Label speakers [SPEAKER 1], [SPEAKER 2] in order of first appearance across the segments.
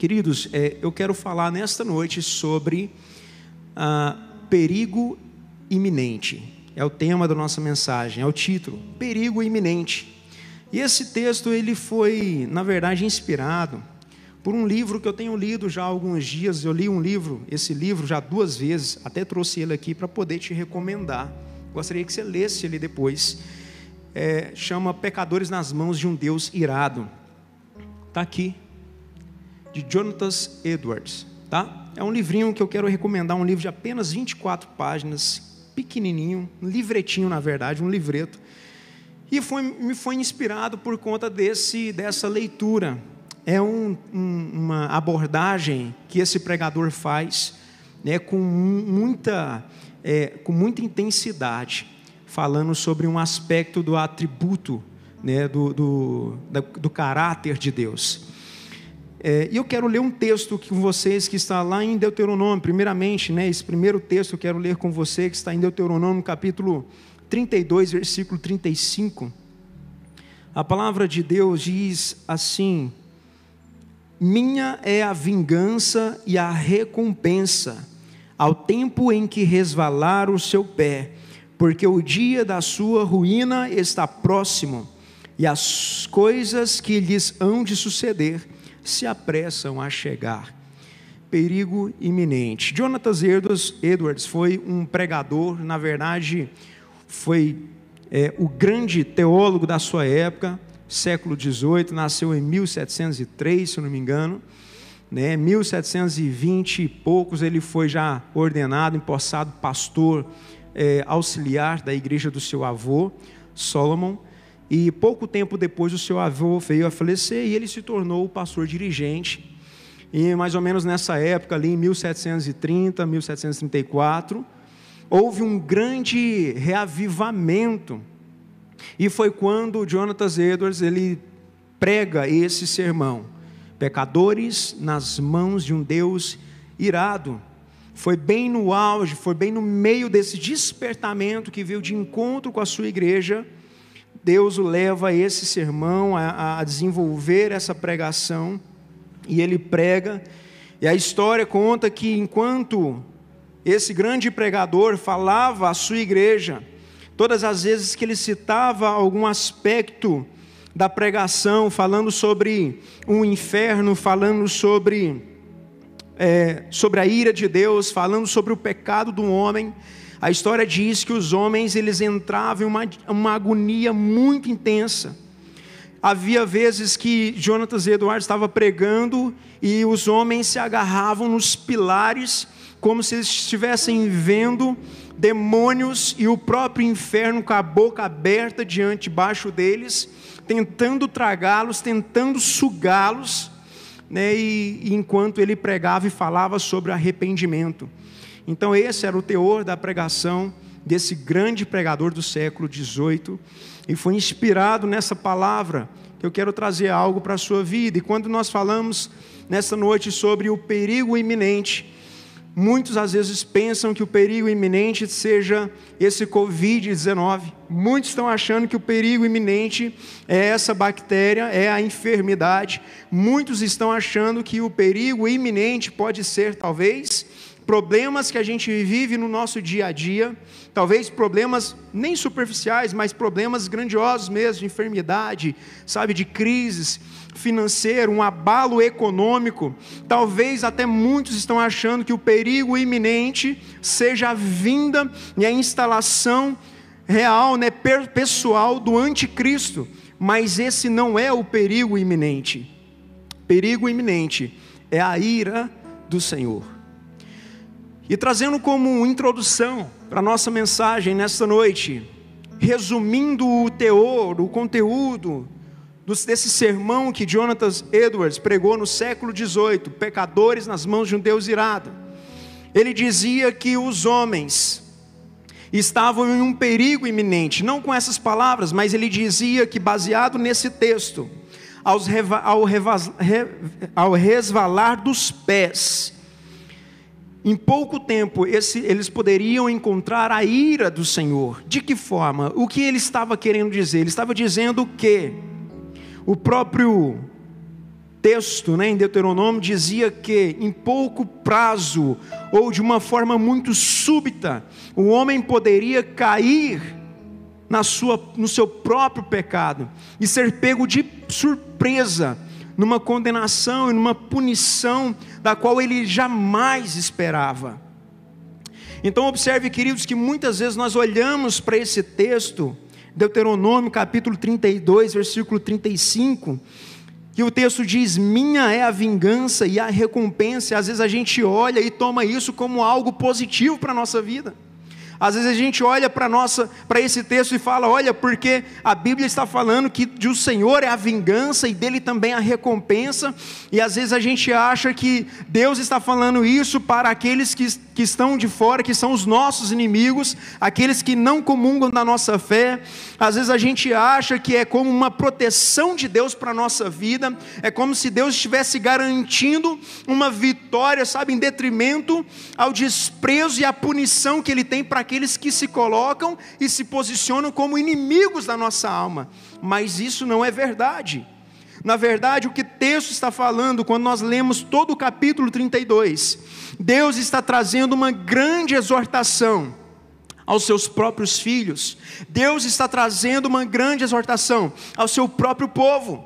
[SPEAKER 1] Queridos, é, eu quero falar nesta noite sobre ah, perigo iminente. É o tema da nossa mensagem, é o título, perigo iminente. E esse texto ele foi, na verdade, inspirado por um livro que eu tenho lido já há alguns dias. Eu li um livro, esse livro já duas vezes, até trouxe ele aqui para poder te recomendar. Gostaria que você lesse ele depois. É, chama Pecadores nas Mãos de um Deus Irado. Está aqui, de Jonathan Edwards, tá? É um livrinho que eu quero recomendar, um livro de apenas 24 páginas, pequenininho, um livretinho na verdade, um livreto. E foi, me foi inspirado por conta desse, dessa leitura. É um, um, uma abordagem que esse pregador faz né, com, muita, é, com muita intensidade, falando sobre um aspecto do atributo, né, do, do, do caráter de Deus. É, e eu quero ler um texto com vocês que está lá em Deuteronômio, primeiramente, né, esse primeiro texto eu quero ler com você, que está em Deuteronômio, capítulo 32, versículo 35. A palavra de Deus diz assim: Minha é a vingança e a recompensa, ao tempo em que resvalar o seu pé, porque o dia da sua ruína está próximo, e as coisas que lhes hão de suceder se apressam a chegar. Perigo iminente. Jonathan Edwards foi um pregador, na verdade, foi é, o grande teólogo da sua época, século XVIII, nasceu em 1703, se não me engano. Né, 1720 e poucos ele foi já ordenado, empossado pastor é, auxiliar da igreja do seu avô, Solomon. E pouco tempo depois o seu avô veio a falecer e ele se tornou o pastor dirigente. E mais ou menos nessa época, ali em 1730, 1734, houve um grande reavivamento. E foi quando Jonathan Edwards ele prega esse sermão: pecadores nas mãos de um Deus irado. Foi bem no auge, foi bem no meio desse despertamento que veio de encontro com a sua igreja Deus o leva esse sermão, a, a desenvolver essa pregação, e ele prega, e a história conta que enquanto esse grande pregador falava à sua igreja, todas as vezes que ele citava algum aspecto da pregação, falando sobre um inferno, falando sobre, é, sobre a ira de Deus, falando sobre o pecado do homem, a história diz que os homens eles entravam em uma, uma agonia muito intensa. Havia vezes que Jonathan Edwards estava pregando e os homens se agarravam nos pilares, como se eles estivessem vendo demônios e o próprio inferno com a boca aberta diante, debaixo deles, tentando tragá-los, tentando sugá-los, né? e, e enquanto ele pregava e falava sobre arrependimento. Então, esse era o teor da pregação desse grande pregador do século XVIII, e foi inspirado nessa palavra que eu quero trazer algo para a sua vida. E quando nós falamos nessa noite sobre o perigo iminente, muitos às vezes pensam que o perigo iminente seja esse Covid-19. Muitos estão achando que o perigo iminente é essa bactéria, é a enfermidade. Muitos estão achando que o perigo iminente pode ser, talvez, problemas que a gente vive no nosso dia a dia, talvez problemas nem superficiais, mas problemas grandiosos mesmo, de enfermidade, sabe, de crises financeiro, um abalo econômico. Talvez até muitos estão achando que o perigo iminente seja a vinda e a instalação real, né, pessoal do anticristo, mas esse não é o perigo iminente. Perigo iminente é a ira do Senhor. E trazendo como introdução para a nossa mensagem nesta noite, resumindo o teor, o conteúdo desse sermão que Jonathan Edwards pregou no século XVIII, pecadores nas mãos de um Deus irado. Ele dizia que os homens estavam em um perigo iminente, não com essas palavras, mas ele dizia que, baseado nesse texto, ao resvalar dos pés, em pouco tempo, esse, eles poderiam encontrar a ira do Senhor. De que forma? O que ele estava querendo dizer? Ele estava dizendo que o próprio texto né, em Deuteronômio dizia que em pouco prazo, ou de uma forma muito súbita, o homem poderia cair na sua, no seu próprio pecado e ser pego de surpresa numa condenação e numa punição da qual ele jamais esperava. Então, observe, queridos, que muitas vezes nós olhamos para esse texto, Deuteronômio capítulo 32, versículo 35, que o texto diz: Minha é a vingança e a recompensa. E às vezes a gente olha e toma isso como algo positivo para a nossa vida. Às vezes a gente olha para nossa para esse texto e fala, olha, porque a Bíblia está falando que de o Senhor é a vingança e dele também a recompensa, e às vezes a gente acha que Deus está falando isso para aqueles que, que estão de fora, que são os nossos inimigos, aqueles que não comungam da nossa fé. Às vezes a gente acha que é como uma proteção de Deus para a nossa vida, é como se Deus estivesse garantindo uma vitória, sabe, em detrimento ao desprezo e à punição que Ele tem para aqueles que se colocam e se posicionam como inimigos da nossa alma. Mas isso não é verdade. Na verdade, o que o texto está falando, quando nós lemos todo o capítulo 32, Deus está trazendo uma grande exortação aos seus próprios filhos. Deus está trazendo uma grande exortação ao seu próprio povo.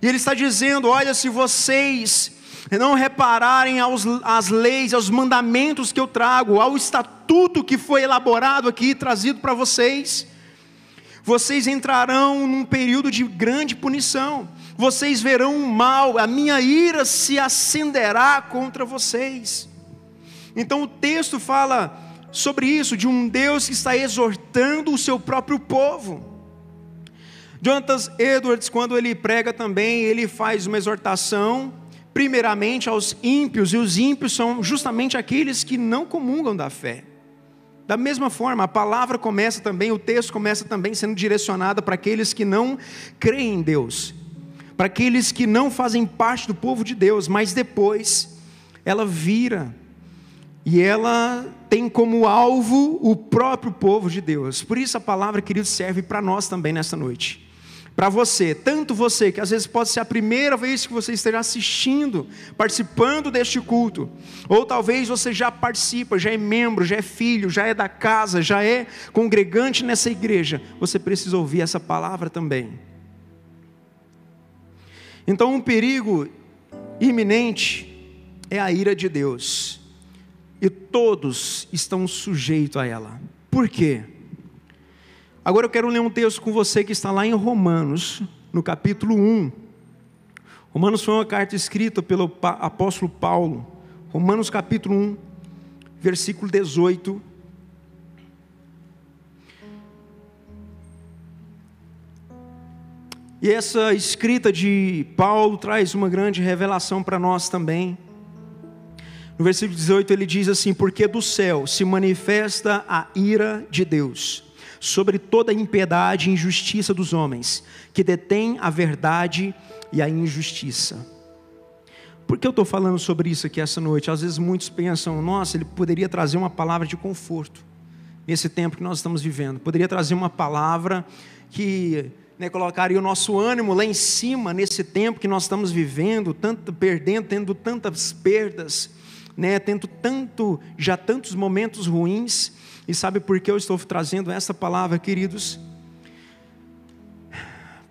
[SPEAKER 1] E Ele está dizendo: olha, se vocês não repararem aos, às leis, aos mandamentos que eu trago, ao estatuto que foi elaborado aqui, trazido para vocês, vocês entrarão num período de grande punição, vocês verão o mal, a minha ira se acenderá contra vocês. Então o texto fala sobre isso, de um Deus que está exortando o seu próprio povo. Jonathan Edwards, quando ele prega também, ele faz uma exortação primeiramente aos ímpios, e os ímpios são justamente aqueles que não comungam da fé. Da mesma forma, a palavra começa também, o texto começa também sendo direcionado para aqueles que não creem em Deus, para aqueles que não fazem parte do povo de Deus, mas depois ela vira e ela tem como alvo o próprio povo de Deus. Por isso a palavra, querido, serve para nós também nesta noite para você, tanto você, que às vezes pode ser a primeira vez que você esteja assistindo, participando deste culto, ou talvez você já participa, já é membro, já é filho, já é da casa, já é congregante nessa igreja, você precisa ouvir essa palavra também. Então, um perigo iminente é a ira de Deus, e todos estão sujeitos a ela. Por quê? Agora eu quero ler um texto com você que está lá em Romanos, no capítulo 1. Romanos foi uma carta escrita pelo apóstolo Paulo. Romanos capítulo 1, versículo 18. E essa escrita de Paulo traz uma grande revelação para nós também. No versículo 18 ele diz assim: Porque do céu se manifesta a ira de Deus sobre toda a impiedade e injustiça dos homens, que detêm a verdade e a injustiça. Por que eu estou falando sobre isso aqui essa noite? Às vezes muitos pensam, nossa, ele poderia trazer uma palavra de conforto nesse tempo que nós estamos vivendo, poderia trazer uma palavra que né, colocaria o nosso ânimo lá em cima nesse tempo que nós estamos vivendo, tanto perdendo, tendo tantas perdas, né, tendo tanto já tantos momentos ruins. E sabe por que eu estou trazendo essa palavra, queridos?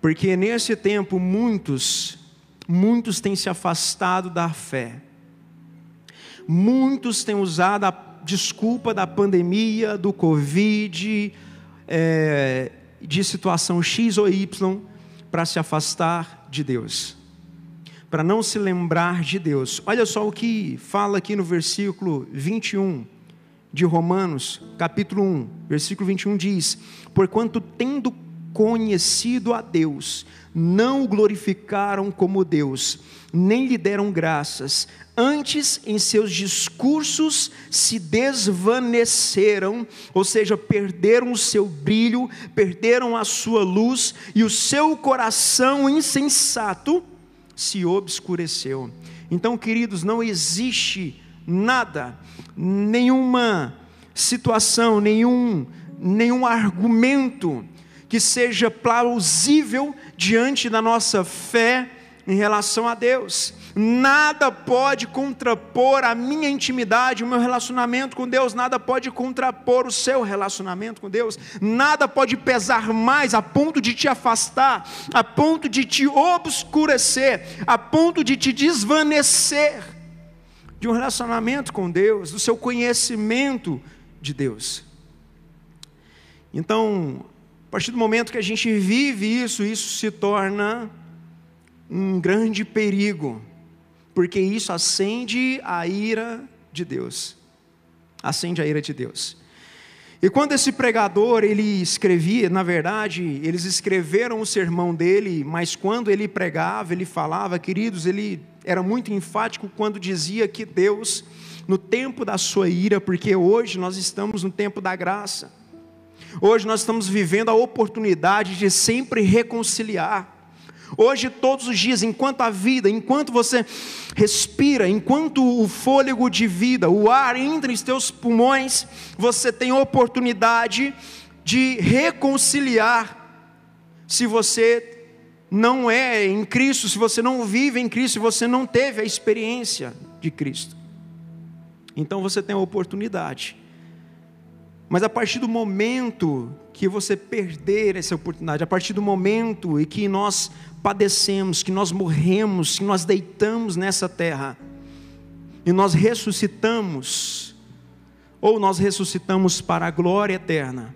[SPEAKER 1] Porque nesse tempo muitos, muitos têm se afastado da fé. Muitos têm usado a desculpa da pandemia, do Covid, é, de situação X ou Y, para se afastar de Deus, para não se lembrar de Deus. Olha só o que fala aqui no versículo 21 de Romanos, capítulo 1, versículo 21 diz: Porquanto tendo conhecido a Deus, não o glorificaram como Deus, nem lhe deram graças, antes em seus discursos se desvaneceram, ou seja, perderam o seu brilho, perderam a sua luz, e o seu coração insensato se obscureceu. Então, queridos, não existe nada, nenhuma situação, nenhum, nenhum argumento que seja plausível diante da nossa fé em relação a Deus. Nada pode contrapor a minha intimidade, o meu relacionamento com Deus, nada pode contrapor o seu relacionamento com Deus, nada pode pesar mais a ponto de te afastar, a ponto de te obscurecer, a ponto de te desvanecer de um relacionamento com Deus, do seu conhecimento de Deus. Então, a partir do momento que a gente vive isso, isso se torna um grande perigo, porque isso acende a ira de Deus. Acende a ira de Deus. E quando esse pregador ele escrevia, na verdade, eles escreveram o sermão dele, mas quando ele pregava, ele falava, queridos, ele era muito enfático quando dizia que Deus, no tempo da sua ira, porque hoje nós estamos no tempo da graça. Hoje nós estamos vivendo a oportunidade de sempre reconciliar. Hoje, todos os dias, enquanto a vida, enquanto você respira, enquanto o fôlego de vida, o ar entra em teus pulmões, você tem oportunidade de reconciliar. Se você não é em Cristo, se você não vive em Cristo, se você não teve a experiência de Cristo. Então você tem a oportunidade mas a partir do momento que você perder essa oportunidade, a partir do momento em que nós padecemos, que nós morremos, que nós deitamos nessa terra, e nós ressuscitamos, ou nós ressuscitamos para a glória eterna,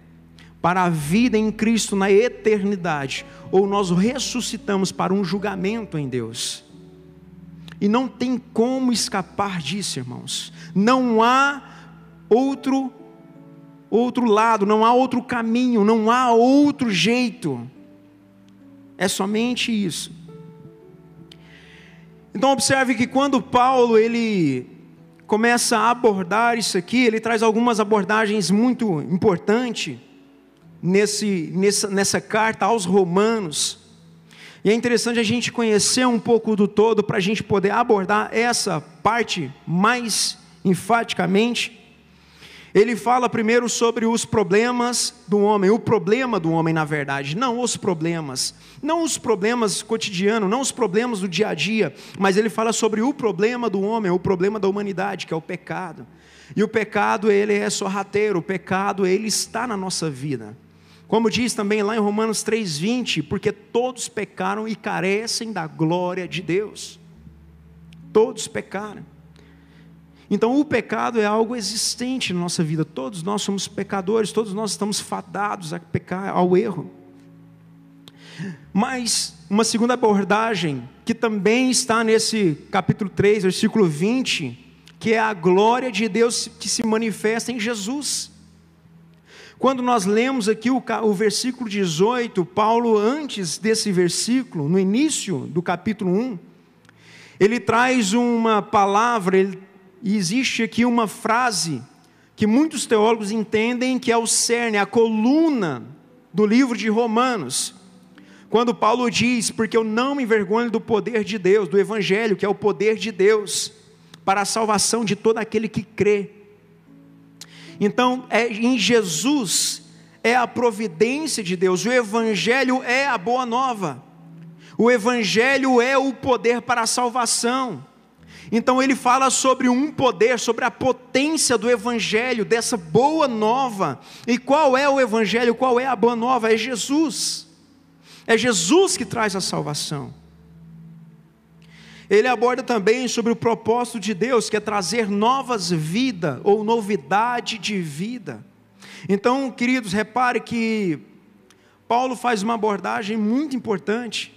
[SPEAKER 1] para a vida em Cristo na eternidade, ou nós ressuscitamos para um julgamento em Deus. E não tem como escapar disso, irmãos. Não há outro outro lado, não há outro caminho, não há outro jeito. É somente isso. Então observe que quando Paulo ele começa a abordar isso aqui, ele traz algumas abordagens muito importantes nesse, nessa, nessa carta aos Romanos. E é interessante a gente conhecer um pouco do todo para a gente poder abordar essa parte mais enfaticamente. Ele fala primeiro sobre os problemas do homem, o problema do homem, na verdade, não os problemas, não os problemas cotidianos, não os problemas do dia a dia, mas ele fala sobre o problema do homem, o problema da humanidade, que é o pecado. E o pecado, ele é sorrateiro, o pecado, ele está na nossa vida. Como diz também lá em Romanos 3:20, porque todos pecaram e carecem da glória de Deus. Todos pecaram. Então, o pecado é algo existente na nossa vida. Todos nós somos pecadores, todos nós estamos fadados a pecar, ao erro. Mas, uma segunda abordagem, que também está nesse capítulo 3, versículo 20, que é a glória de Deus que se manifesta em Jesus. Quando nós lemos aqui o, o versículo 18, Paulo, antes desse versículo, no início do capítulo 1, ele traz uma palavra, ele e existe aqui uma frase que muitos teólogos entendem que é o cerne, a coluna do livro de Romanos. Quando Paulo diz: Porque eu não me envergonho do poder de Deus, do Evangelho, que é o poder de Deus, para a salvação de todo aquele que crê. Então, é, em Jesus é a providência de Deus, o Evangelho é a boa nova, o Evangelho é o poder para a salvação. Então ele fala sobre um poder, sobre a potência do evangelho, dessa boa nova. E qual é o evangelho? Qual é a boa nova? É Jesus. É Jesus que traz a salvação. Ele aborda também sobre o propósito de Deus, que é trazer novas vidas ou novidade de vida. Então, queridos, repare que Paulo faz uma abordagem muito importante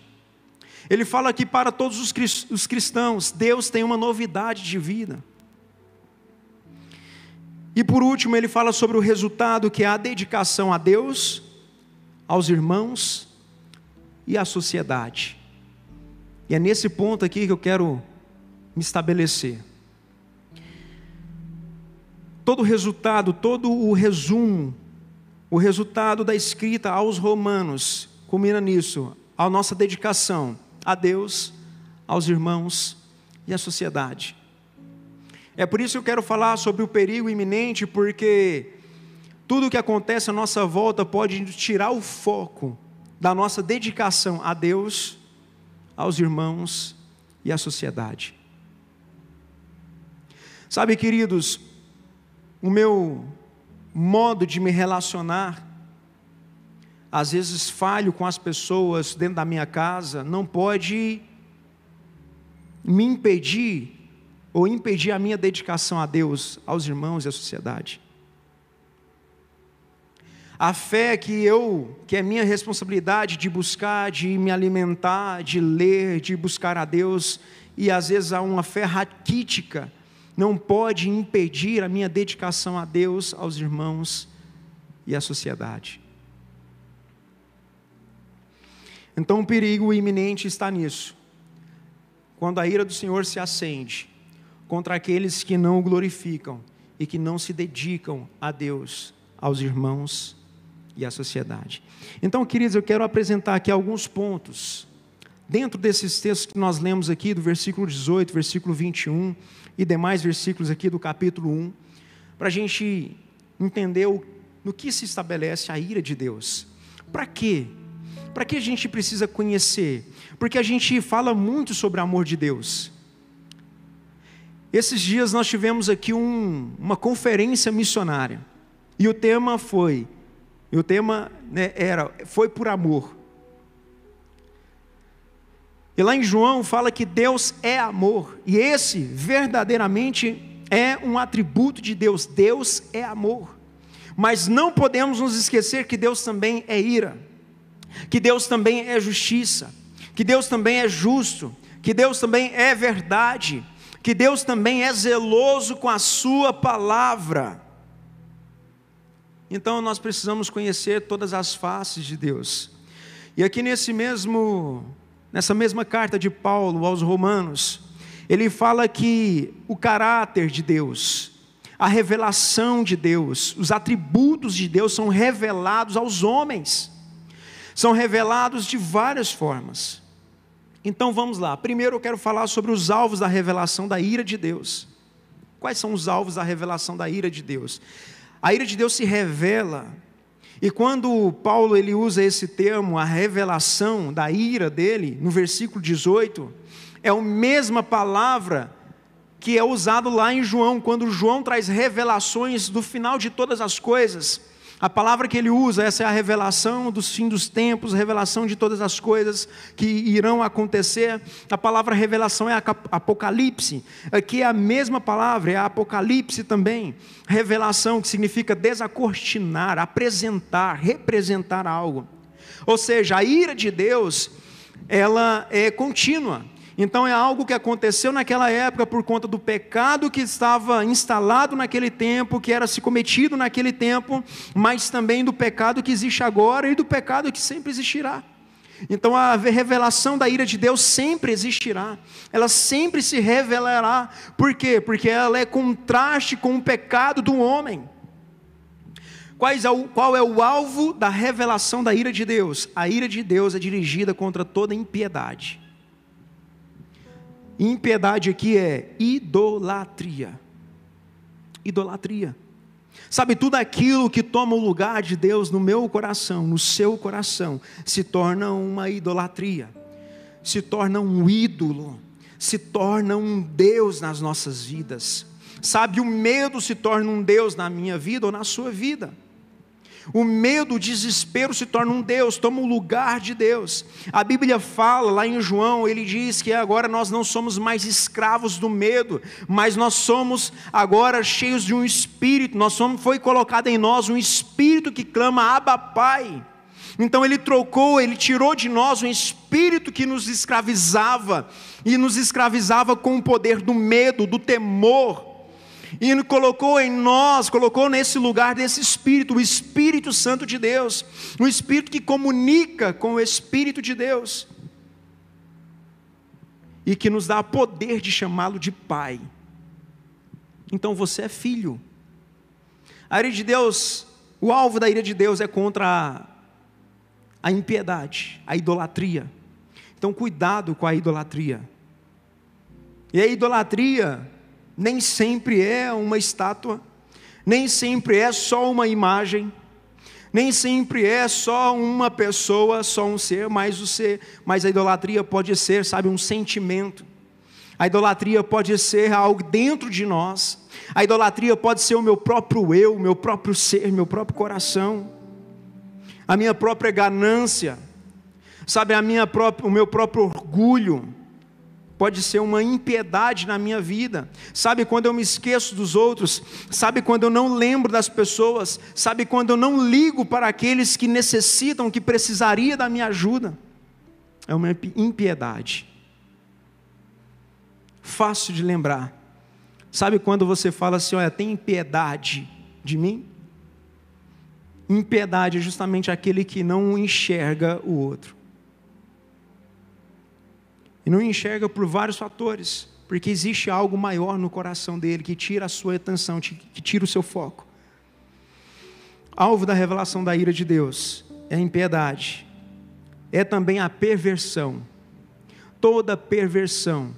[SPEAKER 1] ele fala que para todos os cristãos, Deus tem uma novidade de vida. E por último, ele fala sobre o resultado que é a dedicação a Deus, aos irmãos e à sociedade. E é nesse ponto aqui que eu quero me estabelecer. Todo o resultado, todo o resumo, o resultado da escrita aos Romanos, culmina nisso, a nossa dedicação a Deus, aos irmãos e à sociedade. É por isso que eu quero falar sobre o perigo iminente, porque tudo o que acontece à nossa volta pode tirar o foco da nossa dedicação a Deus, aos irmãos e à sociedade. Sabe, queridos, o meu modo de me relacionar, às vezes falho com as pessoas dentro da minha casa, não pode me impedir ou impedir a minha dedicação a Deus, aos irmãos e à sociedade. A fé que eu, que é minha responsabilidade de buscar, de me alimentar, de ler, de buscar a Deus, e às vezes há uma fé raquítica, não pode impedir a minha dedicação a Deus, aos irmãos e à sociedade. Então o perigo iminente está nisso. Quando a ira do Senhor se acende contra aqueles que não o glorificam e que não se dedicam a Deus, aos irmãos e à sociedade. Então, queridos, eu quero apresentar aqui alguns pontos, dentro desses textos que nós lemos aqui, do versículo 18, versículo 21 e demais versículos aqui do capítulo 1, para a gente entender o, no que se estabelece a ira de Deus. Para quê? Para que a gente precisa conhecer? Porque a gente fala muito sobre o amor de Deus. Esses dias nós tivemos aqui um, uma conferência missionária. E o tema foi e o tema né, era foi por amor. E lá em João fala que Deus é amor, e esse verdadeiramente é um atributo de Deus. Deus é amor. Mas não podemos nos esquecer que Deus também é ira, que Deus também é justiça, que Deus também é justo, que Deus também é verdade, que Deus também é zeloso com a Sua palavra. Então nós precisamos conhecer todas as faces de Deus. E aqui nesse mesmo nessa mesma carta de Paulo aos Romanos, ele fala que o caráter de Deus, a revelação de Deus, os atributos de Deus são revelados aos homens. São revelados de várias formas. Então vamos lá. Primeiro eu quero falar sobre os alvos da revelação da ira de Deus. Quais são os alvos da revelação da ira de Deus? A ira de Deus se revela. E quando Paulo ele usa esse termo, a revelação da ira dele, no versículo 18, é a mesma palavra que é usado lá em João, quando João traz revelações do final de todas as coisas. A palavra que ele usa, essa é a revelação dos fim dos tempos, revelação de todas as coisas que irão acontecer. A palavra revelação é apocalipse. Aqui é a mesma palavra, é apocalipse também. Revelação que significa desacortinar, apresentar, representar algo. Ou seja, a ira de Deus, ela é contínua. Então é algo que aconteceu naquela época por conta do pecado que estava instalado naquele tempo, que era se cometido naquele tempo, mas também do pecado que existe agora e do pecado que sempre existirá. Então a revelação da ira de Deus sempre existirá, ela sempre se revelará. Por quê? Porque ela é contraste com o pecado do homem. É o, qual é o alvo da revelação da ira de Deus? A ira de Deus é dirigida contra toda impiedade. Impiedade aqui é idolatria. Idolatria. Sabe, tudo aquilo que toma o lugar de Deus no meu coração, no seu coração, se torna uma idolatria, se torna um ídolo, se torna um Deus nas nossas vidas. Sabe, o medo se torna um Deus na minha vida ou na sua vida. O medo, o desespero se torna um Deus, toma o lugar de Deus. A Bíblia fala lá em João, ele diz que agora nós não somos mais escravos do medo, mas nós somos agora cheios de um espírito. Nós somos foi colocado em nós um espírito que clama Abba Pai. Então ele trocou, ele tirou de nós um espírito que nos escravizava e nos escravizava com o poder do medo, do temor e colocou em nós, colocou nesse lugar desse Espírito, o Espírito Santo de Deus, um Espírito que comunica com o Espírito de Deus e que nos dá poder de chamá-lo de Pai. Então você é filho. A ira de Deus, o alvo da ira de Deus é contra a, a impiedade, a idolatria. Então cuidado com a idolatria. E a idolatria nem sempre é uma estátua, nem sempre é só uma imagem, Nem sempre é só uma pessoa, só um ser, mas o ser, mas a idolatria pode ser, sabe, um sentimento. A idolatria pode ser algo dentro de nós. A idolatria pode ser o meu próprio eu, meu próprio ser, meu próprio coração. A minha própria ganância. Sabe, a minha própria, o meu próprio orgulho pode ser uma impiedade na minha vida. Sabe quando eu me esqueço dos outros? Sabe quando eu não lembro das pessoas? Sabe quando eu não ligo para aqueles que necessitam, que precisaria da minha ajuda? É uma impiedade. Fácil de lembrar. Sabe quando você fala assim, olha, tem piedade de mim? Impiedade é justamente aquele que não enxerga o outro. E não enxerga por vários fatores, porque existe algo maior no coração dele que tira a sua atenção, que tira o seu foco. Alvo da revelação da ira de Deus é a impiedade, é também a perversão. Toda perversão.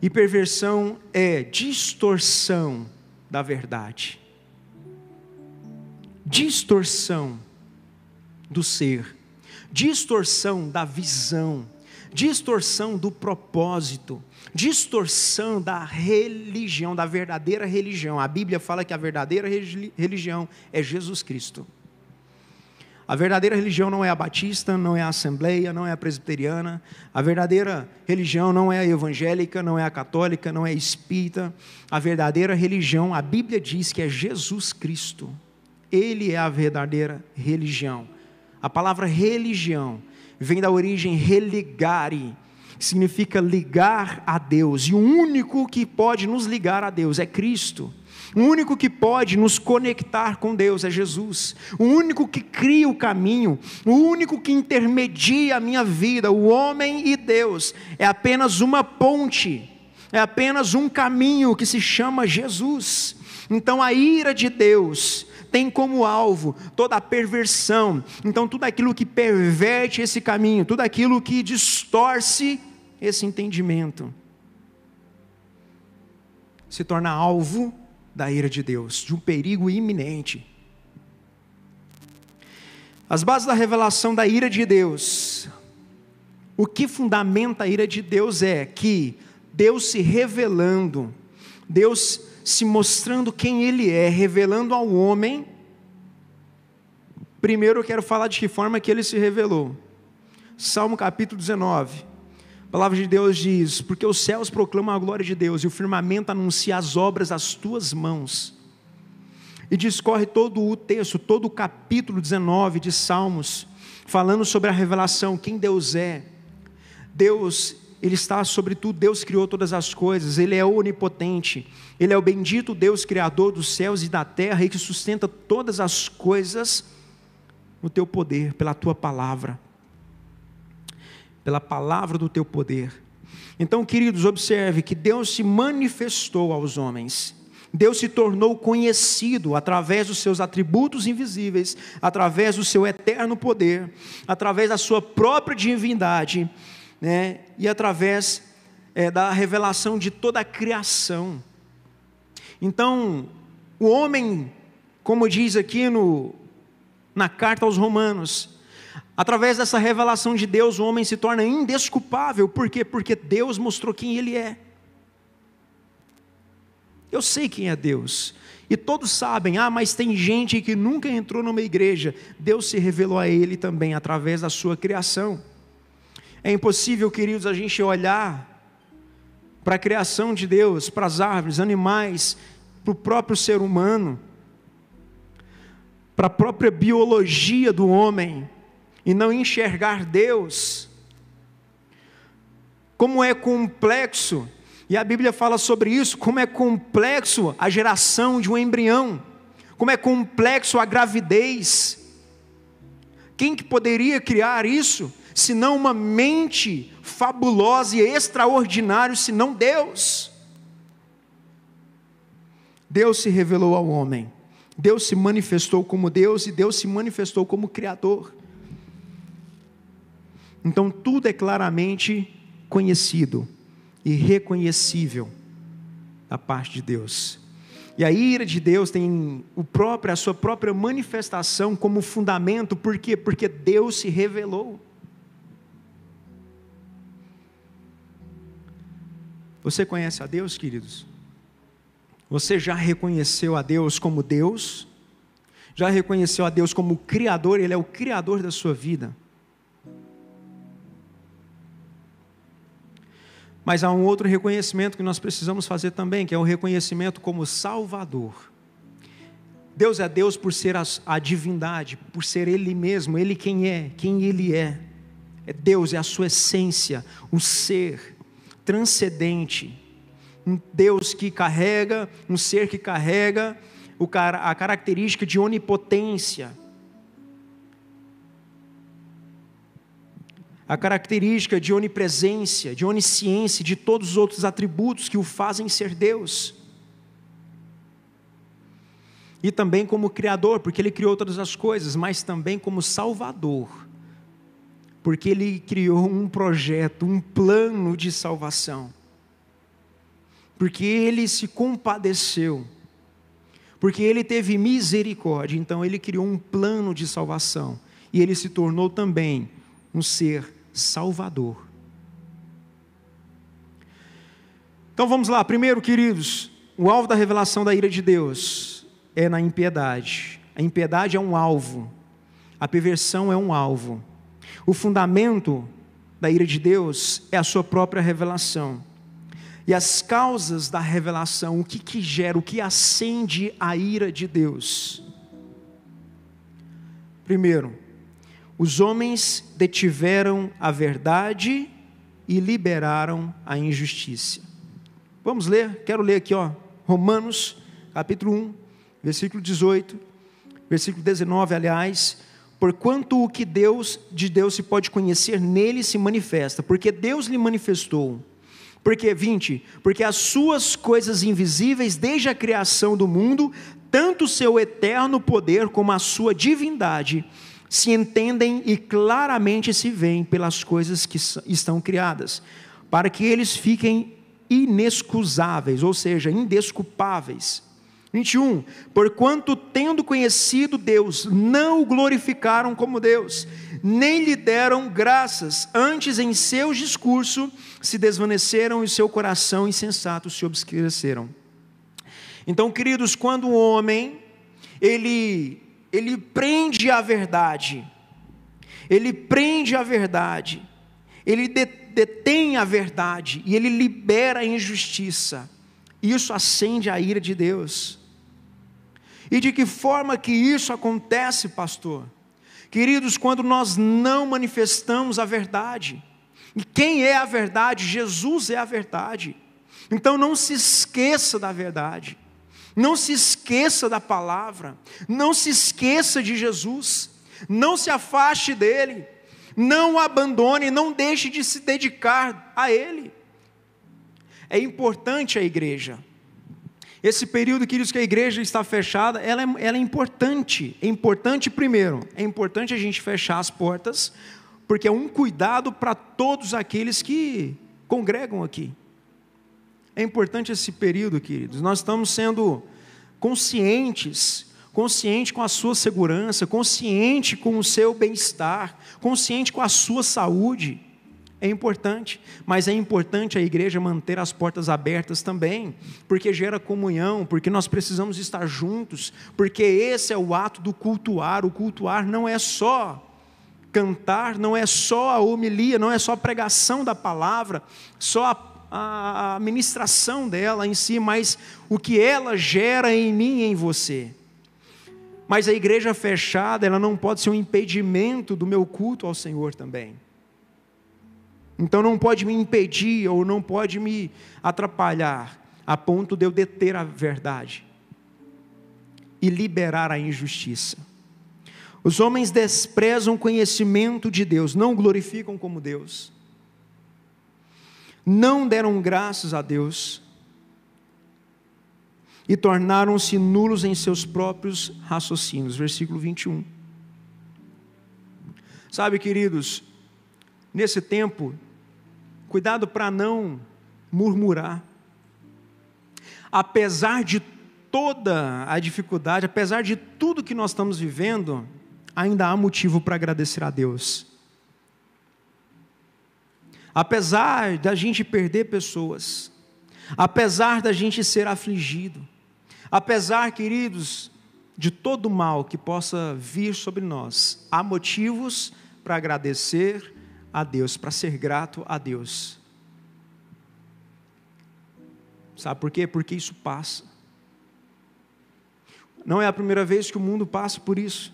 [SPEAKER 1] E perversão é distorção da verdade. Distorção do ser, distorção da visão, distorção do propósito, distorção da religião, da verdadeira religião. A Bíblia fala que a verdadeira religião é Jesus Cristo. A verdadeira religião não é a batista, não é a assembleia, não é a presbiteriana. A verdadeira religião não é a evangélica, não é a católica, não é a espírita. A verdadeira religião, a Bíblia diz que é Jesus Cristo. Ele é a verdadeira religião. A palavra religião vem da origem religare, significa ligar a Deus, e o único que pode nos ligar a Deus é Cristo. O único que pode nos conectar com Deus é Jesus. O único que cria o caminho, o único que intermedia a minha vida, o homem e Deus, é apenas uma ponte, é apenas um caminho que se chama Jesus. Então a ira de Deus tem como alvo toda a perversão. Então, tudo aquilo que perverte esse caminho, tudo aquilo que distorce esse entendimento, se torna alvo da ira de Deus, de um perigo iminente. As bases da revelação da ira de Deus. O que fundamenta a ira de Deus é que Deus se revelando, Deus se mostrando quem Ele é, revelando ao homem. Primeiro eu quero falar de que forma que Ele se revelou. Salmo capítulo 19. A palavra de Deus diz: Porque os céus proclamam a glória de Deus e o firmamento anuncia as obras das tuas mãos. E discorre todo o texto, todo o capítulo 19 de Salmos, falando sobre a revelação, quem Deus é. Deus ele está sobre tudo, Deus criou todas as coisas, Ele é onipotente, Ele é o bendito Deus, Criador dos céus e da terra, e que sustenta todas as coisas no teu poder, pela tua palavra, pela palavra do teu poder. Então, queridos, observe que Deus se manifestou aos homens, Deus se tornou conhecido através dos seus atributos invisíveis, através do seu eterno poder, através da sua própria divindade né, e através é, da revelação de toda a criação. Então, o homem, como diz aqui no, na carta aos Romanos, através dessa revelação de Deus, o homem se torna indesculpável, por quê? Porque Deus mostrou quem ele é. Eu sei quem é Deus. E todos sabem, ah, mas tem gente que nunca entrou numa igreja. Deus se revelou a ele também através da sua criação. É impossível, queridos, a gente olhar para a criação de Deus, para as árvores, animais, para o próprio ser humano, para a própria biologia do homem, e não enxergar Deus. Como é complexo, e a Bíblia fala sobre isso, como é complexo a geração de um embrião, como é complexo a gravidez. Quem que poderia criar isso? senão uma mente fabulosa e extraordinária, senão Deus. Deus se revelou ao homem, Deus se manifestou como Deus e Deus se manifestou como Criador. Então tudo é claramente conhecido e reconhecível da parte de Deus. E a ira de Deus tem o próprio, a sua própria manifestação como fundamento, por quê? Porque Deus se revelou. Você conhece a Deus, queridos? Você já reconheceu a Deus como Deus? Já reconheceu a Deus como Criador? Ele é o Criador da sua vida. Mas há um outro reconhecimento que nós precisamos fazer também, que é o reconhecimento como Salvador. Deus é Deus por ser a, a, divindade, por ser Ele mesmo, Ele quem é, quem Ele é. É Deus, é a sua essência, um ser transcendente, um Deus que carrega, um ser que carrega a característica de onipotência, a característica de onipresença, de onisciência, de todos os outros atributos que o fazem ser Deus. E também como Criador, porque Ele criou todas as coisas, mas também como Salvador, porque Ele criou um projeto, um plano de salvação, porque Ele se compadeceu, porque Ele teve misericórdia, então Ele criou um plano de salvação, e Ele se tornou também um ser salvador. Então vamos lá, primeiro, queridos, o alvo da revelação da ira de Deus é na impiedade. A impiedade é um alvo, a perversão é um alvo. O fundamento da ira de Deus é a sua própria revelação. E as causas da revelação, o que, que gera, o que acende a ira de Deus? Primeiro, os homens detiveram a verdade e liberaram a injustiça. Vamos ler, quero ler aqui, ó, Romanos, capítulo 1, versículo 18, versículo 19, aliás, porquanto o que Deus de Deus se pode conhecer nele se manifesta, porque Deus lhe manifestou. Porque 20, porque as suas coisas invisíveis desde a criação do mundo, tanto o seu eterno poder como a sua divindade, se entendem e claramente se veem pelas coisas que estão criadas, para que eles fiquem inexcusáveis, ou seja, indesculpáveis. 21. Porquanto, tendo conhecido Deus, não o glorificaram como Deus, nem lhe deram graças, antes em seu discurso se desvaneceram e seu coração insensato se obscureceram. Então, queridos, quando o homem ele ele prende a verdade, ele prende a verdade, ele detém a verdade e ele libera a injustiça. Isso acende a ira de Deus. E de que forma que isso acontece, pastor? Queridos, quando nós não manifestamos a verdade. E quem é a verdade? Jesus é a verdade. Então não se esqueça da verdade. Não se esqueça da palavra, não se esqueça de Jesus, não se afaste dele, não o abandone, não deixe de se dedicar a ele. É importante a igreja. Esse período, queridos, que a igreja está fechada, ela é, ela é importante. É importante, primeiro, é importante a gente fechar as portas, porque é um cuidado para todos aqueles que congregam aqui. É importante esse período, queridos. Nós estamos sendo conscientes, consciente com a sua segurança, consciente com o seu bem-estar, consciente com a sua saúde. É importante, mas é importante a igreja manter as portas abertas também, porque gera comunhão, porque nós precisamos estar juntos, porque esse é o ato do cultuar. O cultuar não é só cantar, não é só a homilia, não é só a pregação da palavra, só a a ministração dela em si, mas o que ela gera em mim e em você. Mas a igreja fechada, ela não pode ser um impedimento do meu culto ao Senhor também. Então não pode me impedir ou não pode me atrapalhar a ponto de eu deter a verdade e liberar a injustiça. Os homens desprezam o conhecimento de Deus, não glorificam como Deus não deram graças a Deus e tornaram-se nulos em seus próprios raciocínios. Versículo 21. Sabe, queridos, nesse tempo, cuidado para não murmurar. Apesar de toda a dificuldade, apesar de tudo que nós estamos vivendo, ainda há motivo para agradecer a Deus. Apesar da gente perder pessoas, apesar da gente ser afligido, apesar, queridos, de todo o mal que possa vir sobre nós, há motivos para agradecer a Deus, para ser grato a Deus. Sabe por quê? Porque isso passa. Não é a primeira vez que o mundo passa por isso.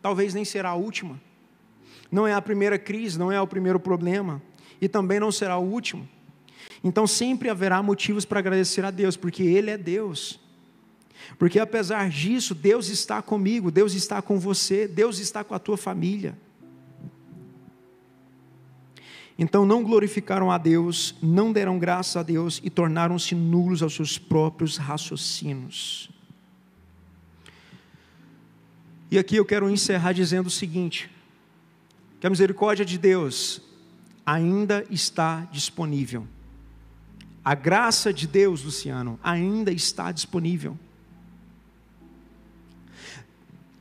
[SPEAKER 1] Talvez nem será a última. Não é a primeira crise, não é o primeiro problema. E também não será o último. Então sempre haverá motivos para agradecer a Deus, porque Ele é Deus. Porque apesar disso, Deus está comigo, Deus está com você, Deus está com a tua família. Então não glorificaram a Deus, não deram graça a Deus e tornaram-se nulos aos seus próprios raciocínios. E aqui eu quero encerrar dizendo o seguinte: que a misericórdia de Deus ainda está disponível. A graça de Deus, Luciano, ainda está disponível.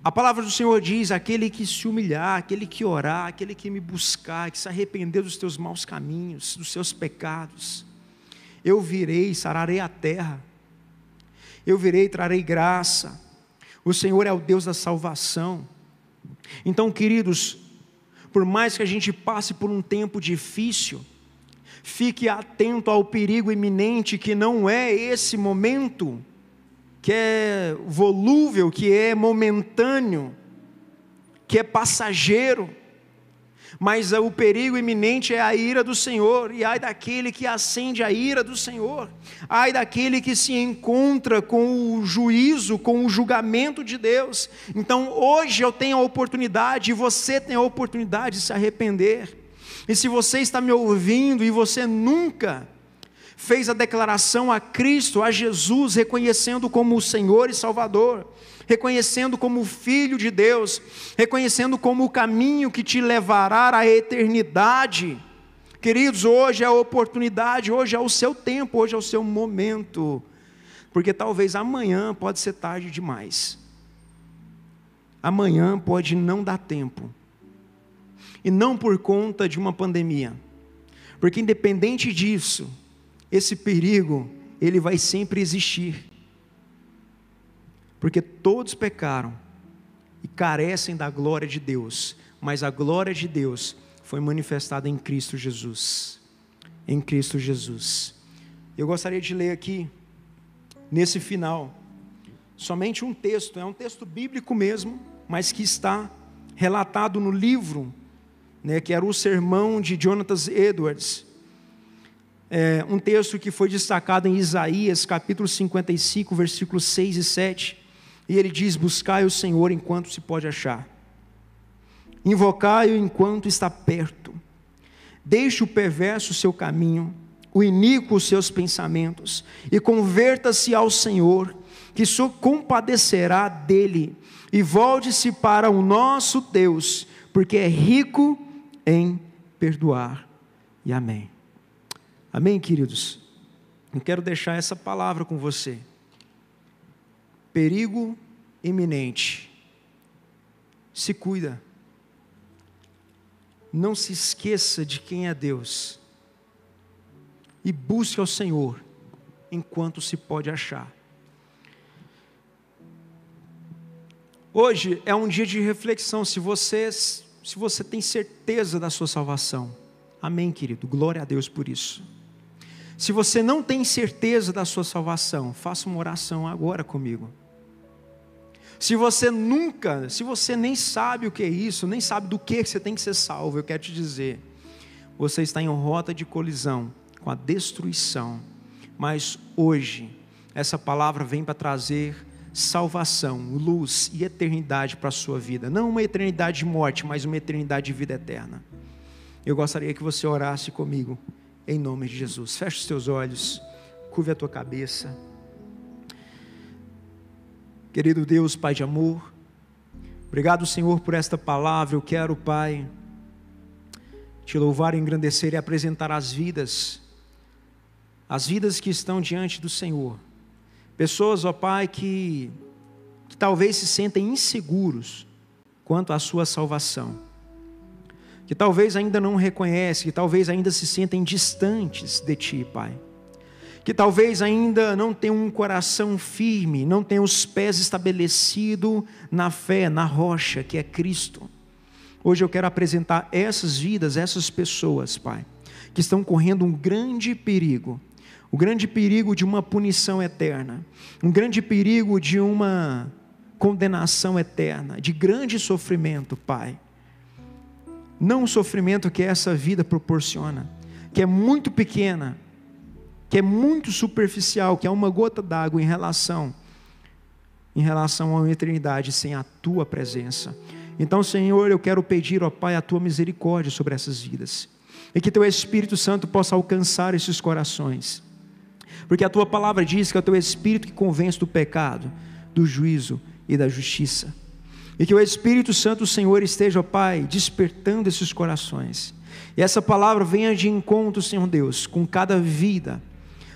[SPEAKER 1] A palavra do Senhor diz: aquele que se humilhar, aquele que orar, aquele que me buscar, que se arrepender dos teus maus caminhos, dos seus pecados, eu virei, sararei a terra, eu virei, trarei graça. O Senhor é o Deus da salvação. Então, queridos, por mais que a gente passe por um tempo difícil, fique atento ao perigo iminente que não é esse momento que é volúvel, que é momentâneo, que é passageiro. Mas o perigo iminente é a ira do Senhor, e ai daquele que acende a ira do Senhor, ai daquele que se encontra com o juízo, com o julgamento de Deus. Então hoje eu tenho a oportunidade, e você tem a oportunidade de se arrepender. E se você está me ouvindo e você nunca fez a declaração a Cristo, a Jesus, reconhecendo como o Senhor e Salvador, reconhecendo como o Filho de Deus, reconhecendo como o caminho que te levará à eternidade. Queridos, hoje é a oportunidade, hoje é o seu tempo, hoje é o seu momento, porque talvez amanhã pode ser tarde demais. Amanhã pode não dar tempo. E não por conta de uma pandemia. Porque independente disso, esse perigo, ele vai sempre existir. Porque todos pecaram e carecem da glória de Deus, mas a glória de Deus foi manifestada em Cristo Jesus. Em Cristo Jesus. Eu gostaria de ler aqui, nesse final, somente um texto, é um texto bíblico mesmo, mas que está relatado no livro, né, que era o sermão de Jonathan Edwards, é, um texto que foi destacado em Isaías, capítulo 55, versículos 6 e 7. E ele diz: Buscai o Senhor enquanto se pode achar, invocai-o enquanto está perto. Deixe o perverso seu caminho, o iníquo seus pensamentos, e converta-se ao Senhor, que se compadecerá dele, e volte-se para o nosso Deus, porque é rico em perdoar. E amém. Amém, queridos? Eu quero deixar essa palavra com você. Perigo iminente. Se cuida. Não se esqueça de quem é Deus. E busque ao Senhor enquanto se pode achar. Hoje é um dia de reflexão. Se você, se você tem certeza da sua salvação, amém, querido. Glória a Deus por isso. Se você não tem certeza da sua salvação, faça uma oração agora comigo. Se você nunca, se você nem sabe o que é isso, nem sabe do que você tem que ser salvo, eu quero te dizer, você está em rota de colisão com a destruição. Mas hoje, essa palavra vem para trazer salvação, luz e eternidade para a sua vida. Não uma eternidade de morte, mas uma eternidade de vida eterna. Eu gostaria que você orasse comigo em nome de Jesus. Feche os teus olhos, curve a tua cabeça. Querido Deus, Pai de amor, obrigado, Senhor, por esta palavra. Eu quero, Pai, te louvar, engrandecer e apresentar as vidas, as vidas que estão diante do Senhor, Pessoas, ó Pai, que, que talvez se sentem inseguros quanto à sua salvação. Que talvez ainda não reconhecem, que talvez ainda se sentem distantes de Ti, Pai. Que talvez ainda não tenham um coração firme, não tenham os pés estabelecidos na fé, na rocha que é Cristo. Hoje eu quero apresentar essas vidas, essas pessoas, Pai, que estão correndo um grande perigo o grande perigo de uma punição eterna, um grande perigo de uma condenação eterna, de grande sofrimento, Pai. Não o sofrimento que essa vida proporciona, que é muito pequena, que é muito superficial, que é uma gota d'água em relação em relação uma eternidade sem a tua presença. Então, Senhor, eu quero pedir, ó Pai, a tua misericórdia sobre essas vidas. E que teu Espírito Santo possa alcançar esses corações porque a tua palavra diz que é o teu espírito que convence do pecado, do juízo e da justiça. E que o Espírito Santo do Senhor esteja, ó Pai, despertando esses corações. E essa palavra venha de encontro, Senhor Deus, com cada vida,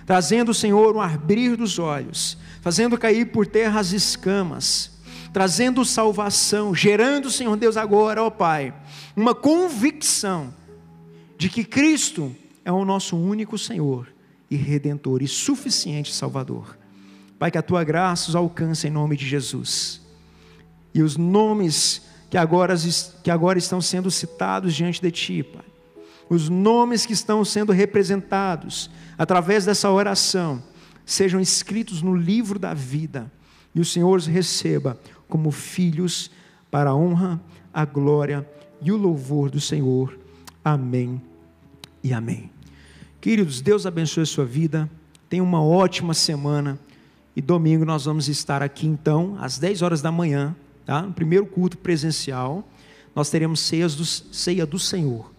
[SPEAKER 1] trazendo, Senhor, um abrir dos olhos, fazendo cair por terra as escamas, trazendo salvação, gerando, Senhor Deus, agora, ó Pai, uma convicção de que Cristo é o nosso único Senhor e redentor e suficiente Salvador. Pai, que a tua graça os alcance em nome de Jesus. E os nomes que agora, que agora estão sendo citados diante de ti, Pai. Os nomes que estão sendo representados através dessa oração sejam escritos no livro da vida e o Senhor os receba como filhos para a honra, a glória e o louvor do Senhor. Amém e amém. Queridos, Deus abençoe a sua vida. Tenha uma ótima semana. E domingo nós vamos estar aqui então, às 10 horas da manhã, tá? no primeiro culto presencial. Nós teremos ceias do, ceia do Senhor.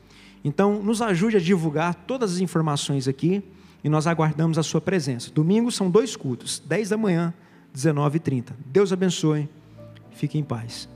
[SPEAKER 1] Então, nos ajude a divulgar todas as informações aqui e nós aguardamos a sua presença. Domingo são dois cultos, 10 da manhã, 19h30. Deus abençoe. Fique em paz.